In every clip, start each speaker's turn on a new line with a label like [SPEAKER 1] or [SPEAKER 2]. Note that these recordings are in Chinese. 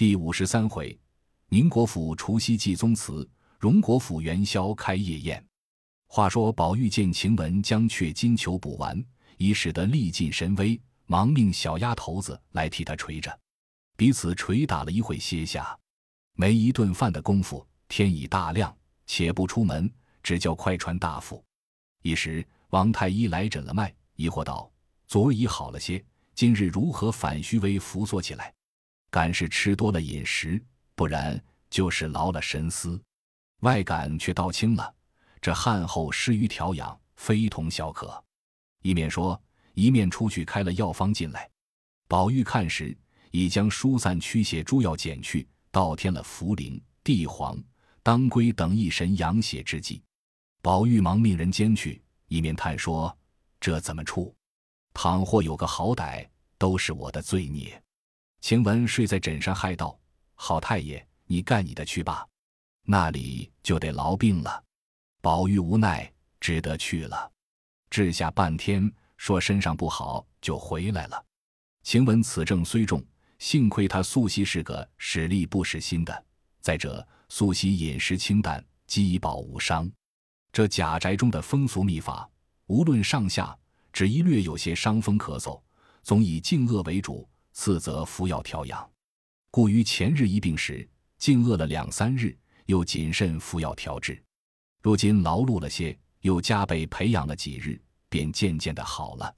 [SPEAKER 1] 第五十三回，宁国府除夕祭宗祠，荣国府元宵开夜宴。话说宝玉见晴雯将雀金球补完，已使得力尽神微，忙命小丫头子来替他捶着。彼此捶打了一会，歇下。没一顿饭的功夫，天已大亮，且不出门，只叫快传大夫。一时王太医来诊了脉，疑惑道：“昨已好了些，今日如何反虚微浮缩起来？敢是吃多了饮食，不然就是劳了神思。外感却倒轻了，这汗后失于调养，非同小可。”一面说，一面出去开了药方进来。宝玉看时，已将疏散驱邪诸药减去，倒添了茯苓、地黄、当归等一神养血之剂。宝玉忙命人煎去，一面叹说：“这怎么处？倘或有个好歹，都是我的罪孽。”晴雯睡在枕上，害道：“好太爷，你干你的去吧，那里就得痨病了。”宝玉无奈，只得去了。治下半天，说身上不好，就回来了。晴雯此症虽重，幸亏她素习是个使力不使心的，再者素习饮食清淡，饥饱无伤。这贾宅中的风俗秘法，无论上下，只一略有些伤风咳嗽，总以静饿为主，次则服药调养。故于前日一病时，静饿了两三日，又谨慎服药调治。如今劳碌了些，又加倍培养了几日，便渐渐的好了。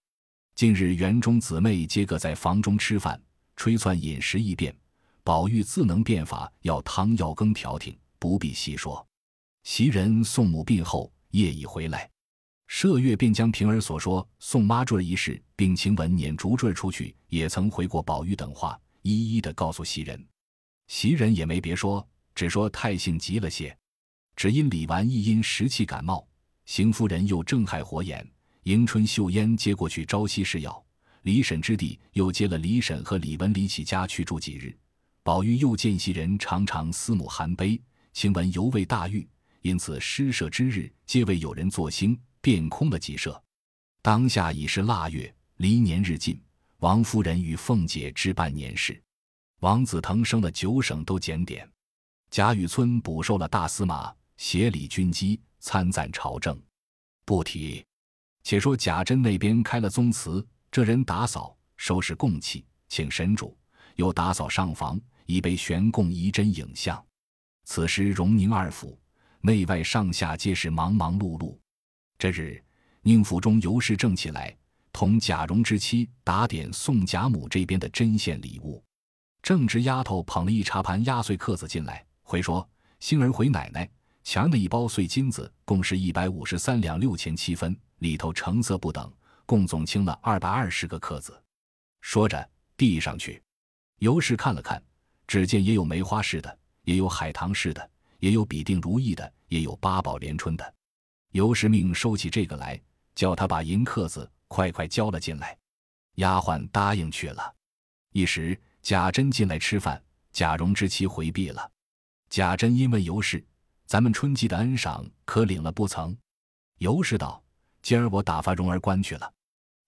[SPEAKER 1] 近日园中姊妹皆各在房中吃饭，吹窜饮食异变，宝玉自能变法，要汤药羹调停，不必细说。袭人送母病后，夜已回来，麝月便将平儿所说送妈坠一事，并晴雯撵竹坠出去，也曾回过宝玉等话，一一的告诉袭人。袭人也没别说，只说太性急了些，只因李纨一因时气感冒，邢夫人又正害火眼，迎春、秀烟接过去朝夕试药，李婶之弟又接了李婶和李文、李启家去住几日，宝玉又见袭人常常思母含悲，晴雯犹未大愈。因此，施舍之日，皆为有人作兴，便空了几舍。当下已是腊月，离年日近，王夫人与凤姐置办年事，王子腾升了九省都检点，贾雨村补授了大司马，协理军机，参赞朝政。不提，且说贾珍那边开了宗祠，这人打扫收拾供器，请神主，又打扫上房，以备悬供仪真影像。此时荣宁二府。内外上下皆是忙忙碌碌。这日，宁府中尤氏正起来，同贾蓉之妻打点送贾母这边的针线礼物。正值丫头捧了一茶盘压岁克子进来，回说：“星儿回奶奶，墙的一包碎金子，共是一百五十三两六钱七分，里头成色不等，共总清了二百二十个克子。”说着递上去。尤氏看了看，只见也有梅花式的，也有海棠式的。也有比定如意的，也有八宝连春的。尤氏命收起这个来，叫他把银克子快快交了进来。丫鬟答应去了。一时贾珍进来吃饭，贾蓉之妻回避了。贾珍因问尤氏：“咱们春季的恩赏可领了不曾？”尤氏道：“今儿我打发蓉儿关去了。”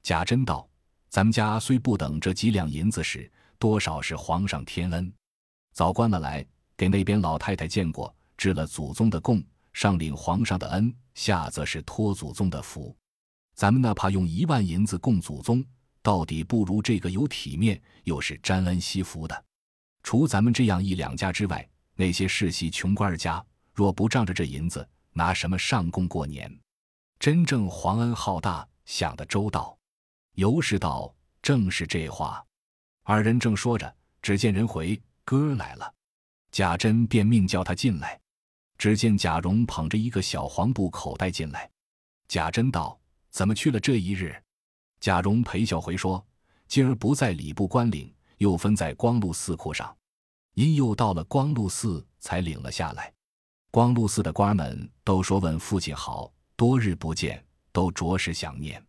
[SPEAKER 1] 贾珍道：“咱们家虽不等这几两银子使，多少是皇上天恩，早关了来，给那边老太太见过。”置了祖宗的供，上领皇上的恩，下则是托祖宗的福。咱们哪怕用一万银子供祖宗，到底不如这个有体面，又是沾恩惜福的。除咱们这样一两家之外，那些世袭穷官家，若不仗着这银子，拿什么上供过年？真正皇恩浩大，想得周到。尤氏道：“正是这话。”二人正说着，只见人回哥来了，贾珍便命叫他进来。只见贾蓉捧着一个小黄布口袋进来，贾珍道：“怎么去了这一日？”贾蓉陪笑回说：“今儿不在礼部官领，又分在光禄寺库上，因又到了光禄寺，才领了下来。光禄寺的官们都说问父亲好，多日不见，都着实想念。”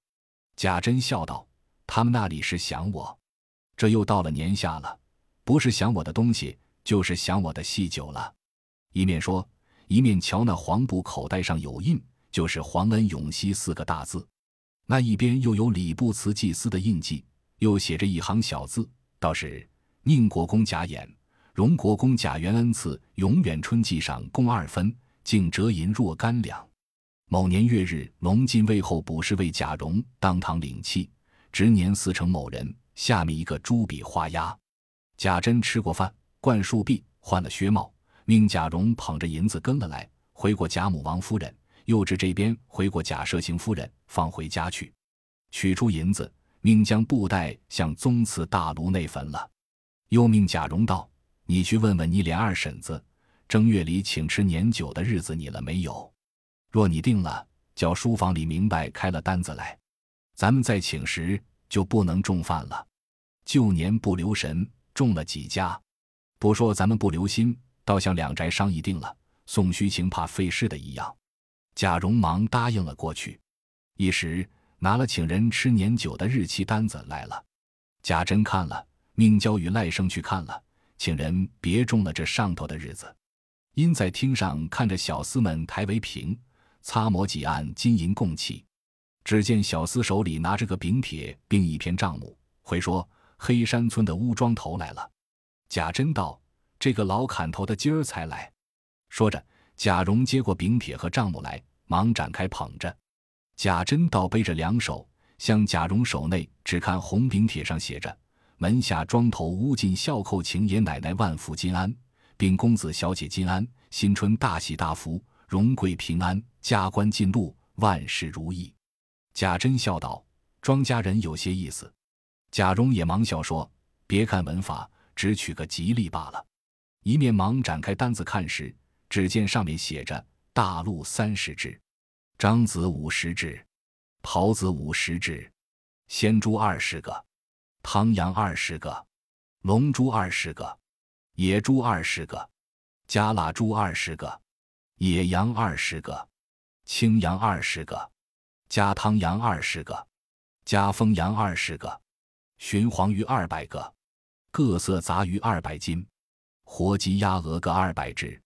[SPEAKER 1] 贾珍笑道：“他们那里是想我，这又到了年下了，不是想我的东西，就是想我的喜酒了。”一面说。一面瞧那黄布口袋上有印，就是“皇恩永熙”四个大字，那一边又有礼部祠祭司的印记，又写着一行小字，倒是宁国公贾演荣国公贾元恩赐永远春季赏共二分，竟折银若干两。某年月日，龙禁卫后补侍卫贾蓉当堂领契，执年四成某人，下面一个朱笔画押。贾珍吃过饭，灌漱毕，换了靴帽，命贾蓉捧着银子跟了来，回过贾母、王夫人，又至这边回过贾赦行夫人，放回家去，取出银子，命将布袋向宗祠大炉内焚了。又命贾蓉道：“你去问问你连二婶子，正月里请吃年酒的日子你了没有？若你定了，叫书房里明白开了单子来，咱们再请时就不能中饭了。旧年不留神。”中了几家，不说咱们不留心，倒像两宅商议定了，送虚情怕费事的一样。贾蓉忙答应了过去，一时拿了请人吃年酒的日期单子来了。贾珍看了，命交与赖生去看了，请人别中了这上头的日子。因在厅上看着小厮们抬为瓶，擦抹几案金银供器，只见小厮手里拿着个饼帖，并一篇账目，回说。黑山村的乌庄头来了，贾珍道：“这个老砍头的今儿才来。”说着，贾蓉接过饼帖和账目来，忙展开捧着。贾珍倒背着两手，向贾蓉手内只看红饼帖上写着：“门下庄头乌进孝叩请爷奶奶万福金安，并公子小姐金安，新春大喜大福，荣贵平安，加官进禄，万事如意。”贾珍笑道：“庄家人有些意思。”贾蓉也忙笑说：“别看文法，只取个吉利罢了。”一面忙展开单子看时，只见上面写着：“大陆三十只，獐子五十只，狍子五十只，鲜猪二十个，汤羊二十个，龙猪二十个，野猪二十个，加腊猪二十个，野羊二十个，青羊二十个，加汤羊二十个，加风羊二十个。”鲟黄鱼二百个，各色杂鱼二百斤，活鸡鸭鹅各二百只，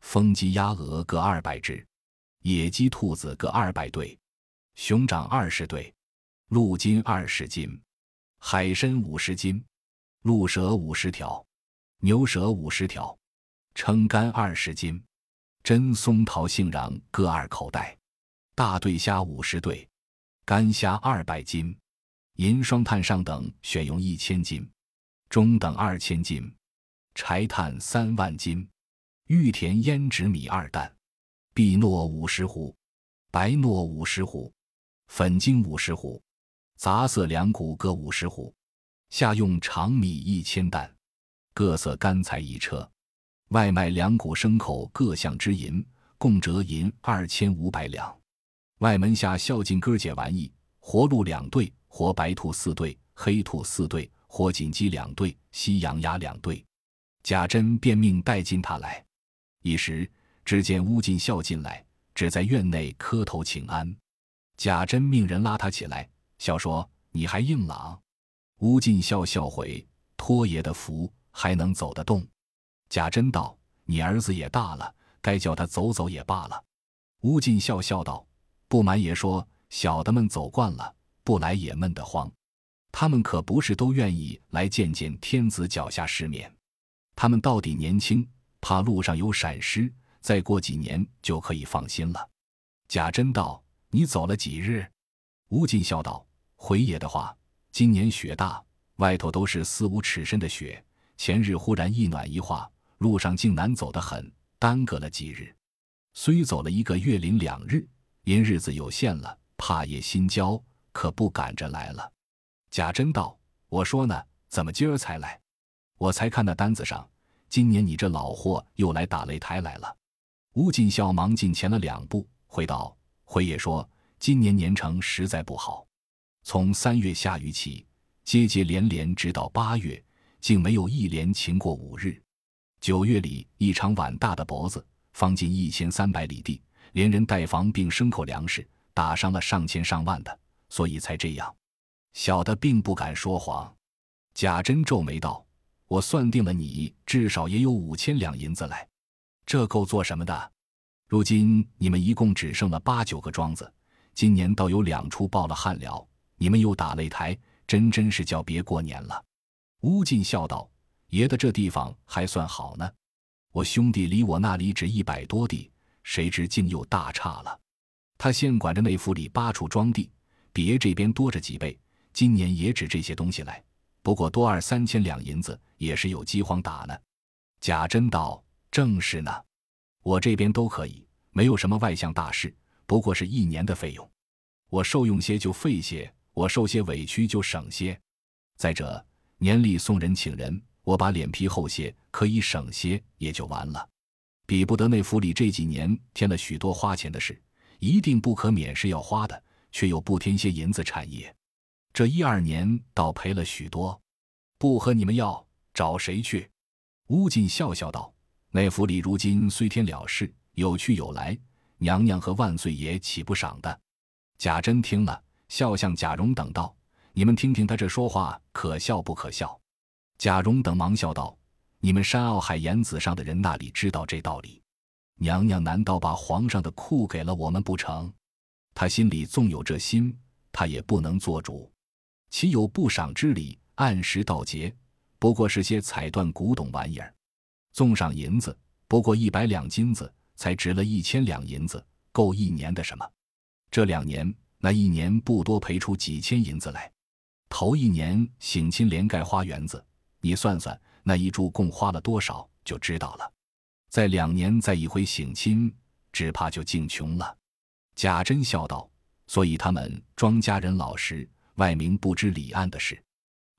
[SPEAKER 1] 风鸡鸭鹅各二百只，野鸡兔子各二百对，熊掌二十对，鹿筋二十斤，海参五十斤，鹿舌五十条，牛舌五十条，撑干二十斤，真松桃杏瓤各二口袋，大对虾五十对，干虾二百斤。银双炭上等选用一千斤，中等二千斤，柴炭三万斤，玉田胭脂米二担，碧糯五十斛，白糯五十斛，粉精五十斛，杂色两谷各五十斛，下用长米一千担，各色干菜一车，外卖两谷牲口各项之银，共折银二千五百两。外门下孝敬哥姐玩意，活鹿两对。活白兔四对，黑兔四对，活锦鸡两对，西洋鸭两对。贾珍便命带进他来。一时，只见乌进孝进来，只在院内磕头请安。贾珍命人拉他起来，笑说：“你还硬朗。”乌进孝笑回：“托爷的福，还能走得动。”贾珍道：“你儿子也大了，该叫他走走也罢了。”乌进孝笑道：“不瞒爷说，小的们走惯了。”不来也闷得慌，他们可不是都愿意来见见天子脚下世面。他们到底年轻，怕路上有闪失，再过几年就可以放心了。贾珍道：“你走了几日？”吴进笑道：“回爷的话，今年雪大，外头都是四五尺深的雪。前日忽然一暖一化，路上竟难走得很，耽搁了几日。虽走了一个月零两日，因日子有限了，怕也心焦。”可不赶着来了。贾珍道：“我说呢，怎么今儿才来？我才看那单子上，今年你这老货又来打擂台来了。”吴进孝忙进前了两步，回道：“回爷说，今年年成实在不好。从三月下雨起，接接连连，直到八月，竟没有一连晴过五日。九月里一场碗大的脖子，方近一千三百里地，连人带房并牲口粮食，打伤了上千上万的。”所以才这样，小的并不敢说谎。贾珍皱眉道：“我算定了，你至少也有五千两银子来，这够做什么的？如今你们一共只剩了八九个庄子，今年倒有两处报了旱了，你们又打擂台，真真是叫别过年了。”乌进笑道：“爷的这地方还算好呢。我兄弟离我那里只一百多地，谁知竟又大差了。他现管着那府里八处庄地，比爷这边多着几倍。今年也指这些东西来，不过多二三千两银子，也是有饥荒打呢。贾珍道：“正是呢，我这边都可以，没有什么外向大事，不过是一年的费用。我受用些就费些，我受些委屈就省些。再者，年里送人请人，我把脸皮厚些，可以省些，也就完了。比不得那府里这几年添了许多花钱的事，一定不可免是要花的，却又不添些银子产业。这一二年倒赔了许多，不和你们要，找谁去？”乌进笑笑道：“那府里如今虽天了事，有去有来，娘娘和万岁爷岂不赏的？”贾珍听了，笑向贾蓉等道：“你们听听他这说话，可笑不可笑？”贾蓉等忙笑道：“你们山坳海沿子上的人那里知道这道理？娘娘难道把皇上的库给了我们不成？他心里纵有这心，他也不能做主，岂有不赏之理？按时到节。”不过是些彩缎古董玩意儿，纵上银子，不过一百两金子，才值了一千两银子，够一年的什么？这两年，那一年不多赔出几千银子来。头一年省亲连盖花园子，你算算那一株共花了多少，就知道了。再两年再一回省亲，只怕就净穷了。贾珍笑道：“所以他们庄家人老实，外明不知里暗的事。”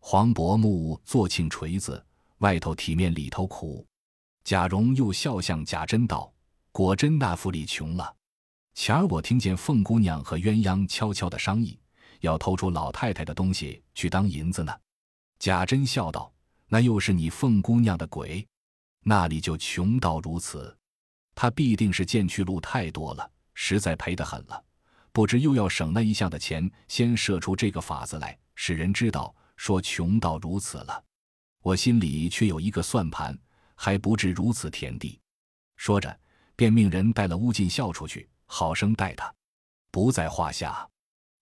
[SPEAKER 1] 黄伯木坐庆锤子，外头体面里头苦。贾蓉又笑向贾珍道：“果真那府里穷了。前儿我听见凤姑娘和鸳鸯悄悄的商议，要偷出老太太的东西去当银子呢。”贾珍笑道：“那又是你凤姑娘的鬼，那里就穷到如此。他必定是见去路太多了，实在赔得很了。不知又要省那一项的钱，先设出这个法子来，使人知道。”说穷到如此了，我心里却有一个算盘，还不至如此田地。说着，便命人带了乌进孝出去，好生待他，不在话下。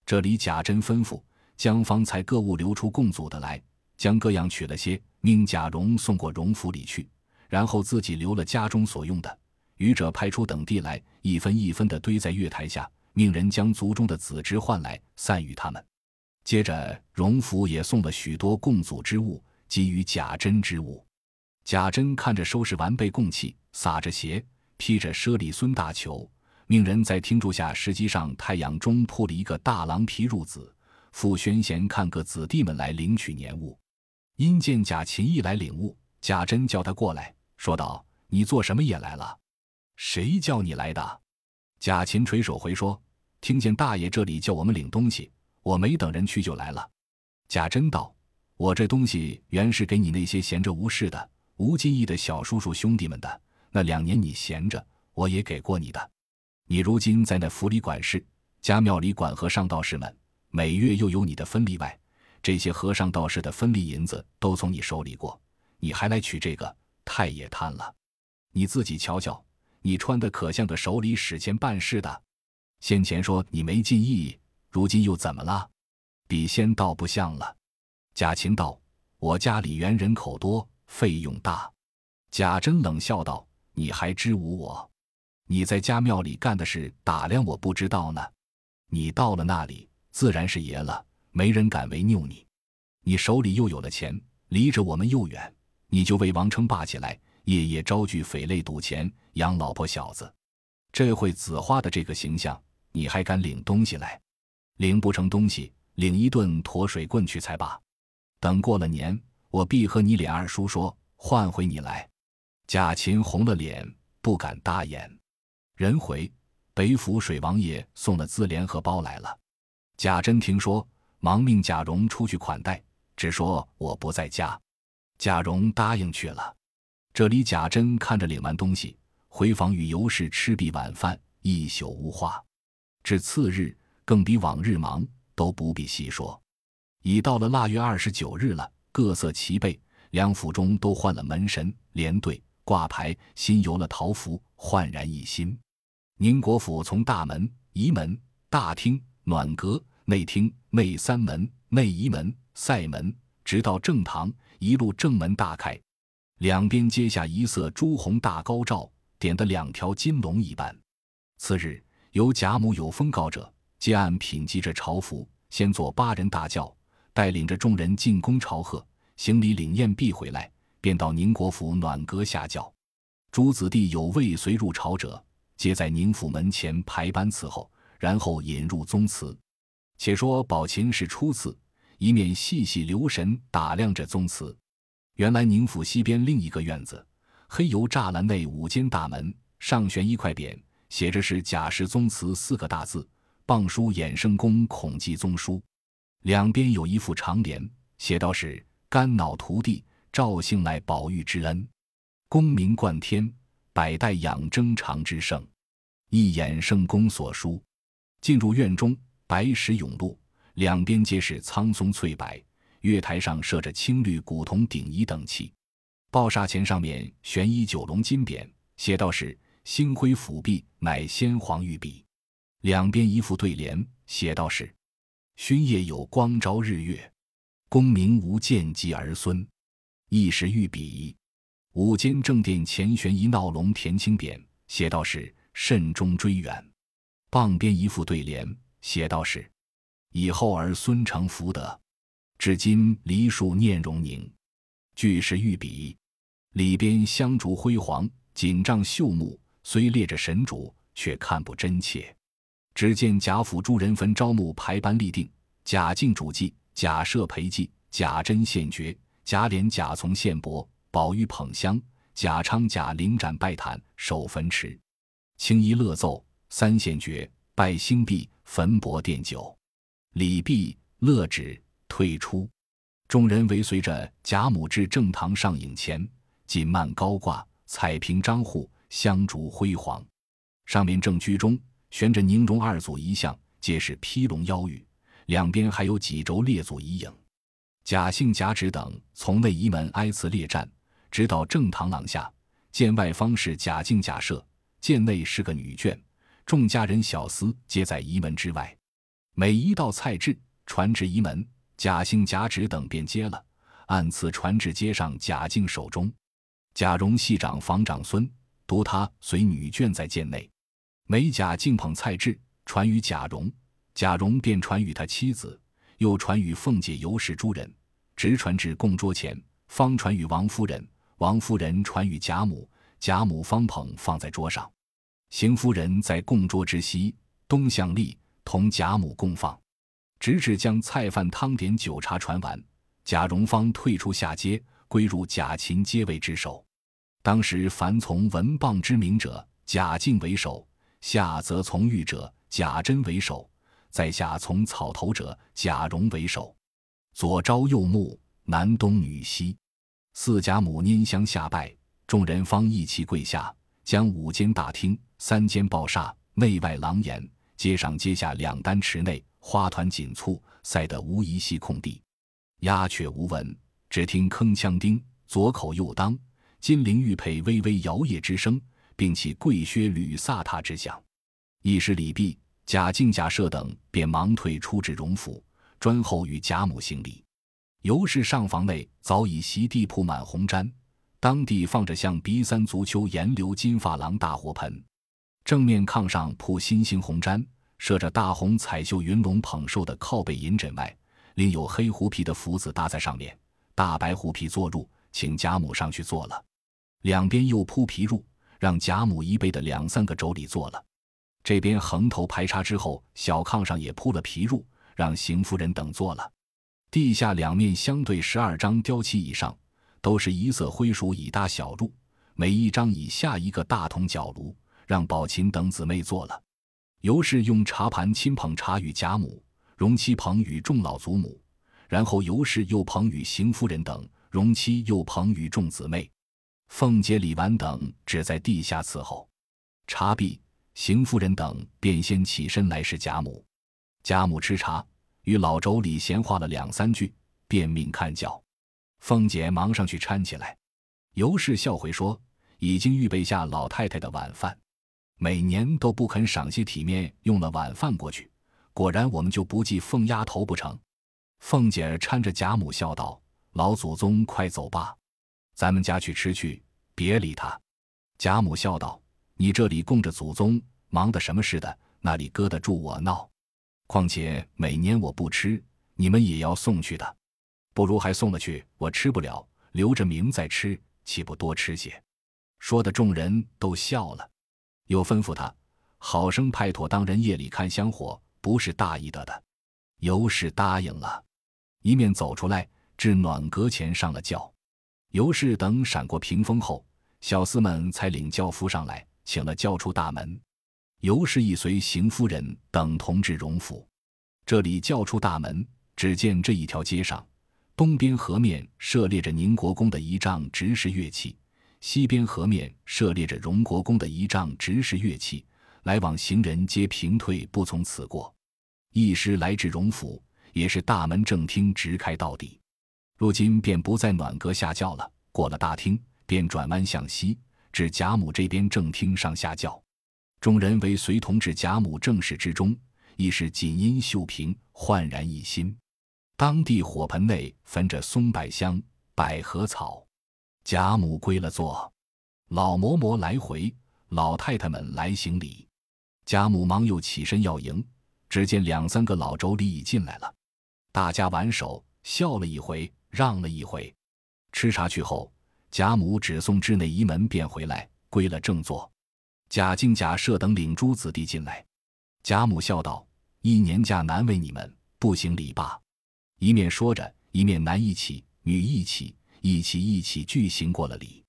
[SPEAKER 1] 这里贾珍吩咐将方才各物流出共组的来，将各样取了些，命贾蓉送过荣府里去，然后自己留了家中所用的，余者派出等地来，一分一分的堆在月台下，命人将族中的子侄唤来，散与他们。接着，荣府也送了许多供祖之物，给予贾珍之物。贾珍看着收拾完备供器，撒着鞋，披着舍里孙大裘，命人在厅柱下石基上太阳中铺了一个大狼皮褥子，傅宣贤看各子弟们来领取年物。因见贾琴一来领物，贾珍叫他过来，说道：“你做什么也来了？谁叫你来的？”贾琴垂手回说：“听见大爷这里叫我们领东西。”我没等人去就来了，贾珍道：“我这东西原是给你那些闲着无事的、无记忆的小叔叔兄弟们的。那两年你闲着，我也给过你的。你如今在那府里管事，家庙里管和尚道士们，每月又有你的分利外，这些和尚道士的分利银子都从你手里过，你还来取这个，太也贪了。你自己瞧瞧，你穿的可像个手里使钱办事的。先前说你没进意。”如今又怎么了？比仙倒不像了。贾琴道：“我家里原人口多，费用大。”贾珍冷笑道：“你还知无我？你在家庙里干的事，打量我不知道呢。你到了那里，自然是爷了，没人敢违拗你。你手里又有了钱，离着我们又远，你就为王称霸起来，夜夜招聚匪类赌钱，养老婆小子。这会紫花的这个形象，你还敢领东西来？”领不成东西，领一顿驮水棍去才罢。等过了年，我必和你脸二叔说，换回你来。贾琴红了脸，不敢答言。人回北府水王爷送了自联和包来了。贾珍听说，忙命贾蓉出去款待，只说我不在家。贾蓉答应去了。这里贾珍看着领完东西，回房与尤氏吃毕晚饭，一宿无话。至次日。更比往日忙，都不必细说。已到了腊月二十九日了，各色齐备，两府中都换了门神、连队、挂牌，新游了桃符，焕然一新。宁国府从大门、仪门、大厅、暖阁、内厅、内三门、内仪门、塞门，直到正堂，一路正门大开。两边阶下一色朱红大高照，点的两条金龙一般。次日，由贾母有封告者，皆按品级着朝服，先坐八人大轿，带领着众人进宫朝贺，行礼领宴毕回来，便到宁国府暖阁下轿。诸子弟有未随入朝者，皆在宁府门前排班伺候，然后引入宗祠。且说宝琴是初次，一面细细留神打量着宗祠。原来宁府西边另一个院子，黑油栅栏内五间大门，上悬一块匾，写着是“贾氏宗祠”四个大字，傍书“衍生公孔记宗书”。两边有一副长联，写道是“肝脑涂地，赵姓乃宝玉之恩，功名冠天，百代养征长之盛，一衍圣公所书”。进入院中，白石甬路，两边皆是苍松翠柏。月台上设着青绿古铜鼎仪等器，报厦前上面悬一九龙金匾，写道是“星辉辅弼，乃先皇御笔”。两边一副对联，写道是“勋业有光昭日月，功名无见及儿孙”。亦是御笔。五间正殿前悬一闹龙田青匾，写道是“慎终追远”。傍边一副对联，写道是“以后儿孙承福德”。至今梨树念荣宁，俱是御笔。里边香烛辉煌，锦帐绣幕，虽列着神主，却看不真切。只见贾府诸人坟招募排班立定：贾敬主祭，贾赦陪祭，贾珍献爵，贾琏、贾从献帛，宝玉捧香，贾昌、贾玲展拜坛，守坟池，青衣乐奏，三献爵，拜星币，焚帛奠酒，礼毕，乐止。退出，众人尾随着贾母至正堂上影前，锦幔高挂，彩屏张护，香烛辉煌。上面正居中悬着宁荣二祖遗像，皆是披龙腰玉，两边还有几轴列祖遗影。贾姓贾旨等从内仪门挨次列站，直到正堂廊下，见外方是贾敬、贾赦，见内是个女眷，众家人小厮皆在仪门之外。每一道菜至，传至仪门。贾兴、贾旨等便接了，按次传至街上贾敬手中。贾蓉系长房长孙，独他随女眷在殿内。美甲敬捧菜至，传与贾蓉，贾蓉便传与他妻子，又传与凤姐、尤氏诸人，直传至供桌前，方传与王夫人。王夫人传与贾母，贾母方捧放在桌上。邢夫人在供桌之西东向立，同贾母共放。直至将菜饭汤点酒茶传完，贾蓉方退出下阶，归入贾芹阶位之首。当时凡从文棒之名者，贾敬为首；下则从玉者，贾珍为首；在下从草头者，贾蓉为首。左朝右暮，男东女西，四贾母拈香下拜，众人方一齐跪下，将五间大厅、三间报厦、内外廊檐、街上街下两单池内。花团锦簇，塞得无一隙空地。鸦雀无闻，只听铿锵叮，左口右当，金陵玉佩微微摇曳之声，并起跪靴履飒沓之响。一时礼毕，贾敬、贾赦等便忙退出至荣府，专候与贾母行礼。尤氏上房内早已席地铺满红毡，当地放着像鼻三足秋颜流金发廊大火盆，正面炕上铺新兴红毡。设着大红彩绣云龙捧寿的靠背银枕外，另有黑狐皮的福子搭在上面，大白狐皮坐褥，请贾母上去坐了。两边又铺皮褥，让贾母一辈的两三个妯娌坐了。这边横头排插之后，小炕上也铺了皮褥，让邢夫人等坐了。地下两面相对十二张雕漆椅上，都是一色灰鼠椅搭小褥，每一张以下一个大铜角炉，让宝琴等姊妹坐了。尤氏用茶盘亲捧茶与贾母，荣妻捧与众老祖母，然后尤氏又捧与邢夫人等，荣妻又捧与众姊妹。凤姐、李纨等只在地下伺候。茶毕，邢夫人等便先起身来侍贾母。贾母吃茶，与老妯娌闲话了两三句，便命看轿。凤姐忙上去搀起来。尤氏笑回说：“已经预备下老太太的晚饭。”每年都不肯赏些体面，用了晚饭过去，果然我们就不记凤丫头不成？凤姐搀着贾母笑道：“老祖宗快走吧，咱们家去吃去，别理他。”贾母笑道：“你这里供着祖宗，忙的什么似的，那里搁得住我闹？况且每年我不吃，你们也要送去的，不如还送了去，我吃不了，留着明再吃，岂不多吃些？”说的众人都笑了，又吩咐他好生派妥当人夜里看香火，不是大意得的。尤氏答应了，一面走出来，至暖阁前上了轿。尤氏等闪过屏风后，小厮们才领轿夫上来，请了轿出大门。尤氏亦随邢夫人等同至荣府。这里轿出大门，只见这一条街上，东边河面设列着宁国公的仪仗，执事乐器；西边河面设列着荣国公的仪仗，执事乐器。来往行人皆平退，不从此过。一时来至荣府，也是大门正厅直开到底。如今便不在暖阁下轿了，过了大厅，便转弯向西，至贾母这边正厅上下轿。众人为随同至贾母正室之中，亦是锦衣绣屏，焕然一新。当地火盆内焚着松柏香、百合草。贾母归了座，老嬷嬷来回，老太太们来行礼。贾母忙又起身要迎。只见两三个老妯娌已进来了，大家挽手笑了一回，让了一回。吃茶去后，贾母只送至内仪门，便回来归了正座。贾敬、贾赦等领诸子弟进来，贾母笑道：“一年假难为你们，不行礼罢。”一面说着，一面男一起，女一起，一起一起俱行过了礼。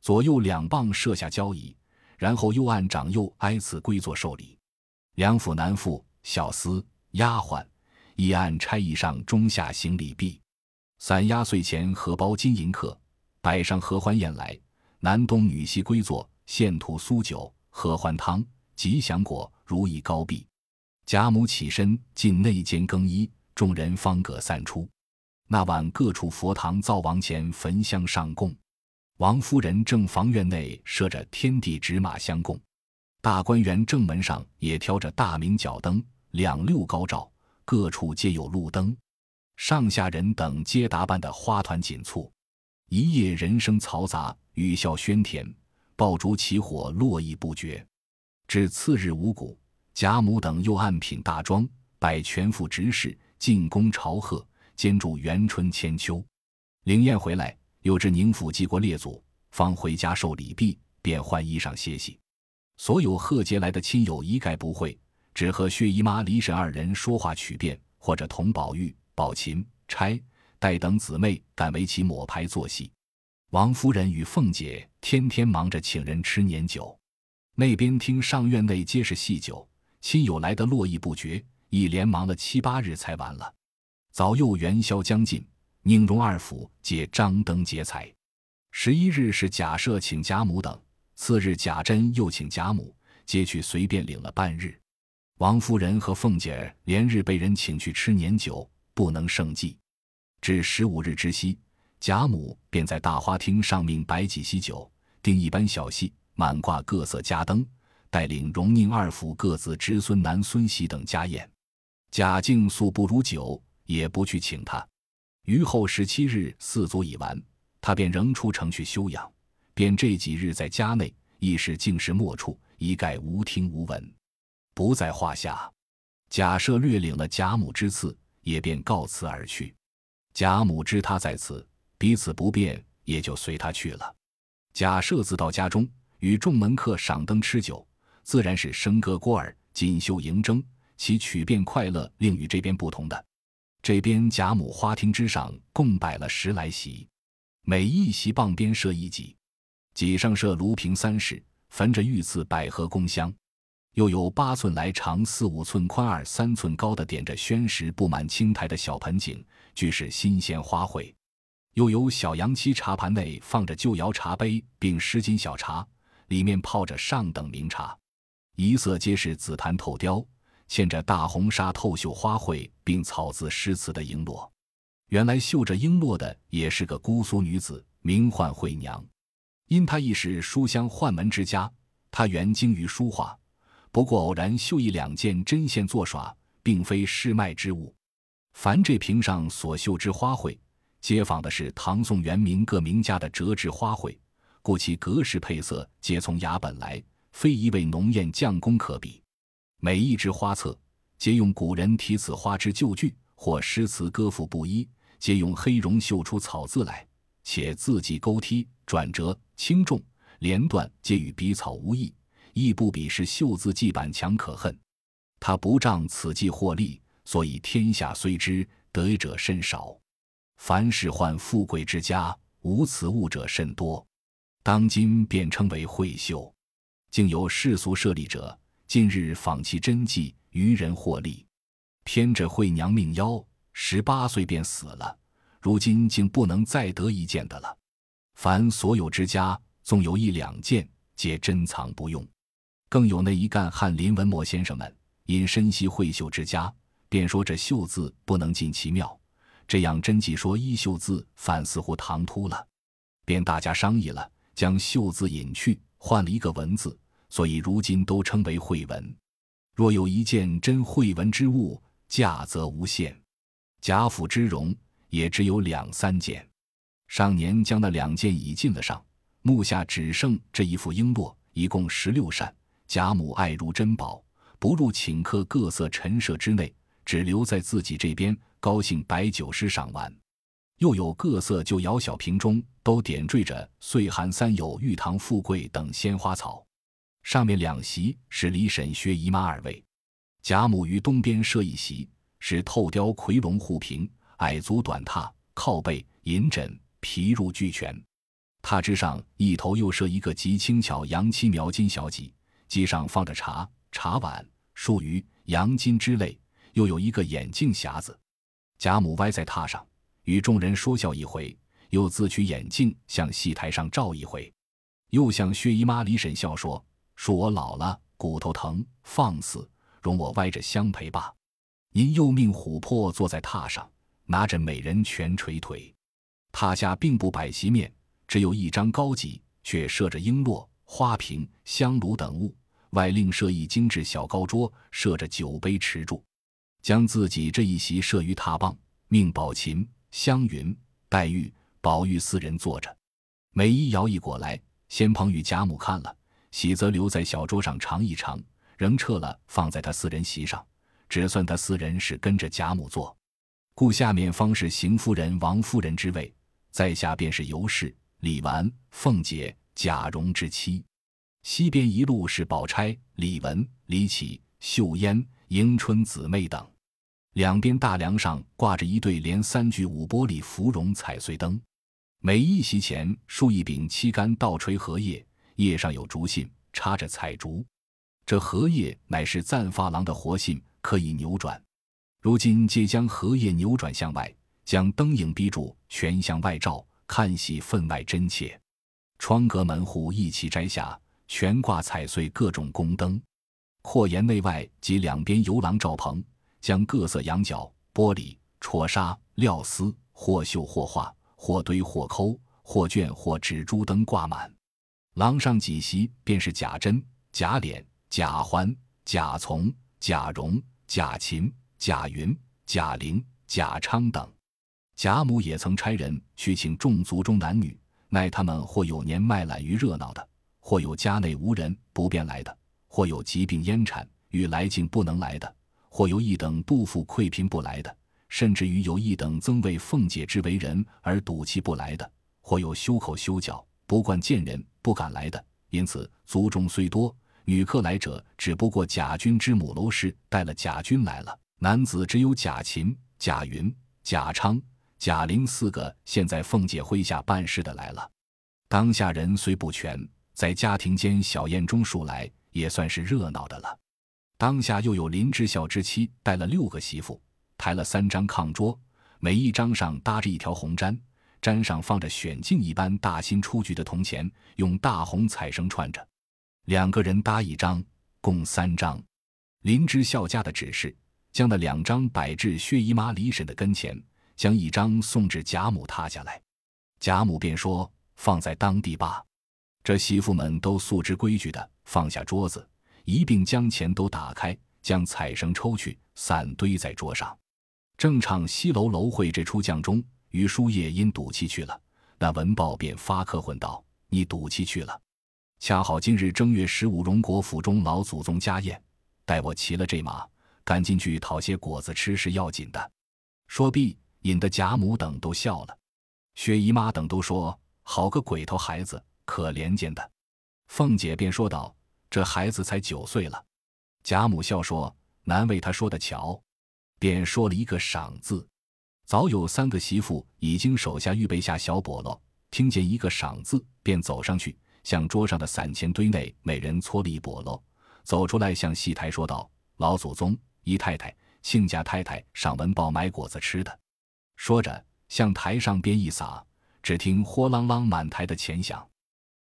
[SPEAKER 1] 左右两棒设下交椅，然后又按长幼挨次归座受礼。两府男妇。小厮、丫鬟一按差役上中下行礼毕，散压岁钱荷包金银客，摆上合欢宴来，男东女西归坐，献土酥酒、合欢汤、吉祥果，如意高壁。贾母起身进内间更衣，众人方各散出。那晚各处佛堂灶王前焚香上供，王夫人正房院内设着天地纸马相供，大观园正门上也挑着大明角灯。两六高照，各处皆有路灯，上下人等皆打扮得花团锦簇，一夜人声嘈杂，语笑喧天，爆竹起火，络绎不绝。至次日五谷，贾母等又按品大庄，摆全副执事，进宫朝贺，兼祝元春千秋。灵验回来，又至宁府祭过列祖，方回家受礼毕，便换衣裳歇息。所有贺节来的亲友一概不会。只和薛姨妈、李婶二人说话曲辩，或者同宝玉、宝琴、钗、黛等姊妹赶围棋抹牌做戏。王夫人与凤姐天天忙着请人吃年酒，那边厅上院内皆是戏酒，亲友来的络绎不绝，一连忙了七八日才完了。早又元宵将近，宁荣二府皆张灯结彩。十一日是贾赦请贾母等，次日贾珍又请贾母，皆去随便领了半日。王夫人和凤姐儿连日被人请去吃年酒，不能胜计。至十五日之夕，贾母便在大花厅上命摆几席酒，定一班小戏，满挂各色家灯，带领荣宁二府各自侄孙男孙媳等家宴。贾敬素不如酒，也不去请他。余后十七日四足已完，他便仍出城去休养，便这几日在家内，亦是静室莫处，一概无听无闻。不在话下，贾赦略领了贾母之赐，也便告辞而去。贾母知他在此，彼此不便，也就随他去了。贾赦自到家中，与众门客赏灯吃酒，自然是笙歌聒耳、锦绣迎征，其曲变快乐，另与这边不同的。这边贾母花厅之上共摆了十来席，每一席傍边设一几，几上设炉瓶三室，焚着御赐百合宫香。又有八寸来长、四五寸宽、二三寸高的点着宣石布满青苔的小盆景，俱是新鲜花卉；又有小洋漆茶盘内放着旧窑茶杯，并十斤小茶，里面泡着上等名茶，一色皆是紫檀透雕，嵌着大红纱透绣花卉，并草字诗词的璎珞。原来绣着璎珞的也是个姑苏女子，名唤惠娘。因她亦是书香宦门之家，她原精于书画。不过偶然绣一两件针线作耍，并非市卖之物。凡这瓶上所绣之花卉，皆仿的是唐宋元明各名家的折制花卉，故其格式配色皆从雅本来，非一味浓艳匠工可比。每一支花册皆用古人题此花之旧句，或诗词歌赋不一，皆用黑绒绣出草字来，且字迹勾剔、转折、轻重、连断皆与笔草无异，亦不比是绣字记板强可恨。他不仗此计获利，所以天下虽知得者甚少。凡是患富贵之家，无此物者甚多。当今便称为绘绣，竟有世俗设立者。近日仿其真迹，愚人获利。偏着惠娘命夭，十八岁便死了。如今竟不能再得一件的了。凡所有之家，纵有一两件，皆珍藏不用。更有那一干翰林文墨先生们，因深悉绘绣之家，便说这绣字不能尽其妙。这样真迹说衣绣字反似乎唐突了，便大家商议了，将绣字隐去，换了一个文字。所以如今都称为绘文。若有一件真绘文之物，价则无限。贾府之容也只有两三件。上年将那两件已进了上，目下只剩这一副璎珞，一共十六扇。贾母爱如珍宝，不入请客各色陈设之内，只留在自己这边，高兴摆酒诗赏玩。又有各色旧窑小瓶中，都点缀着岁寒三友、玉堂富贵等鲜花草。上面两席是李婶、薛姨妈二位，贾母于东边设一席，是透雕夔龙护屏，矮足短榻，靠背银枕，皮褥俱全。榻之上一头又设一个极轻巧洋漆描金小几，机上放着茶、茶碗、漱盂、洋金之类，又有一个眼镜匣子。贾母歪在榻上，与众人说笑一回，又自取眼镜向戏台上照一回，又向薛姨妈、李婶笑说。恕我老了，骨头疼，放肆，容我歪着相陪吧。因又命琥珀坐在榻上，拿着美人拳捶腿。榻下并不摆席面，只有一张高几，却设着璎珞、花瓶、香炉等物，外另设一精致小高桌，设着酒杯池柱，将自己这一席设于榻傍，命宝琴、湘云、黛玉、宝玉四人坐着。每一摇一过来，先捧与贾母看了。喜则留在小桌上尝一尝，仍撤了放在他四人席上，只算他四人是跟着贾母坐。故下面方是邢夫人、王夫人之位，在下便是尤氏、李纨、凤姐、贾蓉之妻。西边一路是宝钗、李文、李绮、秀烟、迎春姊妹等。两边大梁上挂着一对连三具五玻璃芙蓉彩穗灯，每一席前竖一柄七杆倒垂荷叶。叶上有竹信，插着彩竹。这荷叶乃是赞发郎的活信，可以扭转。如今皆将荷叶扭转向外，将灯影逼住，全向外照，看戏分外真切。窗格门户一起摘下，悬挂彩穗各种宫灯。阔檐内外及两边游廊罩棚，将各色羊角、玻璃、戳纱、料丝，或绣或画，或堆或抠，或卷或纸珠灯挂满。廊上几席便是贾珍、贾琏、贾环、贾从、贾蓉、贾琴、贾云、贾玲、贾昌等。贾母也曾差人去请众族中男女，奈他们或有年迈懒于热闹的，或有家内无人不便来的，或有疾病烟产与来境不能来的，或有一等肚腹溃贫不来的，甚至于有一等曾为凤姐之为人而赌气不来的，或有修口修脚不惯见人。不敢来的，因此族中虽多女客来者，只不过贾军之母娄氏带了贾军来了。男子只有贾琴、贾云、贾昌、贾玲四个，现在凤姐麾下办事的来了。当下人虽不全，在家庭间小宴中数来，也算是热闹的了。当下又有林之孝之妻带了六个媳妇，抬了三张炕桌，每一张上搭着一条红毡。毡上放着选镜一般大新出局的铜钱，用大红彩绳串着。两个人搭一张，共三张。林之孝家的指示，将那两张摆至薛姨妈、李婶的跟前，将一张送至贾母榻下来。贾母便说：“放在当地吧。”这媳妇们都素知规矩的，放下桌子，一并将钱都打开，将彩绳抽去，散堆在桌上。正唱西楼楼会这出将中。于叔夜因赌气去了。那文豹便发客混道：“你赌气去了，恰好今日正月十五，荣国府中老祖宗家宴，待我骑了这马，赶紧去讨些果子吃是要紧的。”说毕，引得贾母等都笑了，薛姨妈等都说：“好个鬼头孩子，可怜见的。”凤姐便说道：“这孩子才九岁了。”贾母笑说：“难为他说的巧。”便说了一个“赏”字。早有三个媳妇已经手下预备下小笸箩，听见一个“赏”字，便走上去，向桌上的散钱堆内每人搓了一笸箩，走出来向戏台说道：“老祖宗、姨太太、亲家太太上文报买果子吃的。”说着向台上边一撒，只听“豁啷啷”满台的钱响。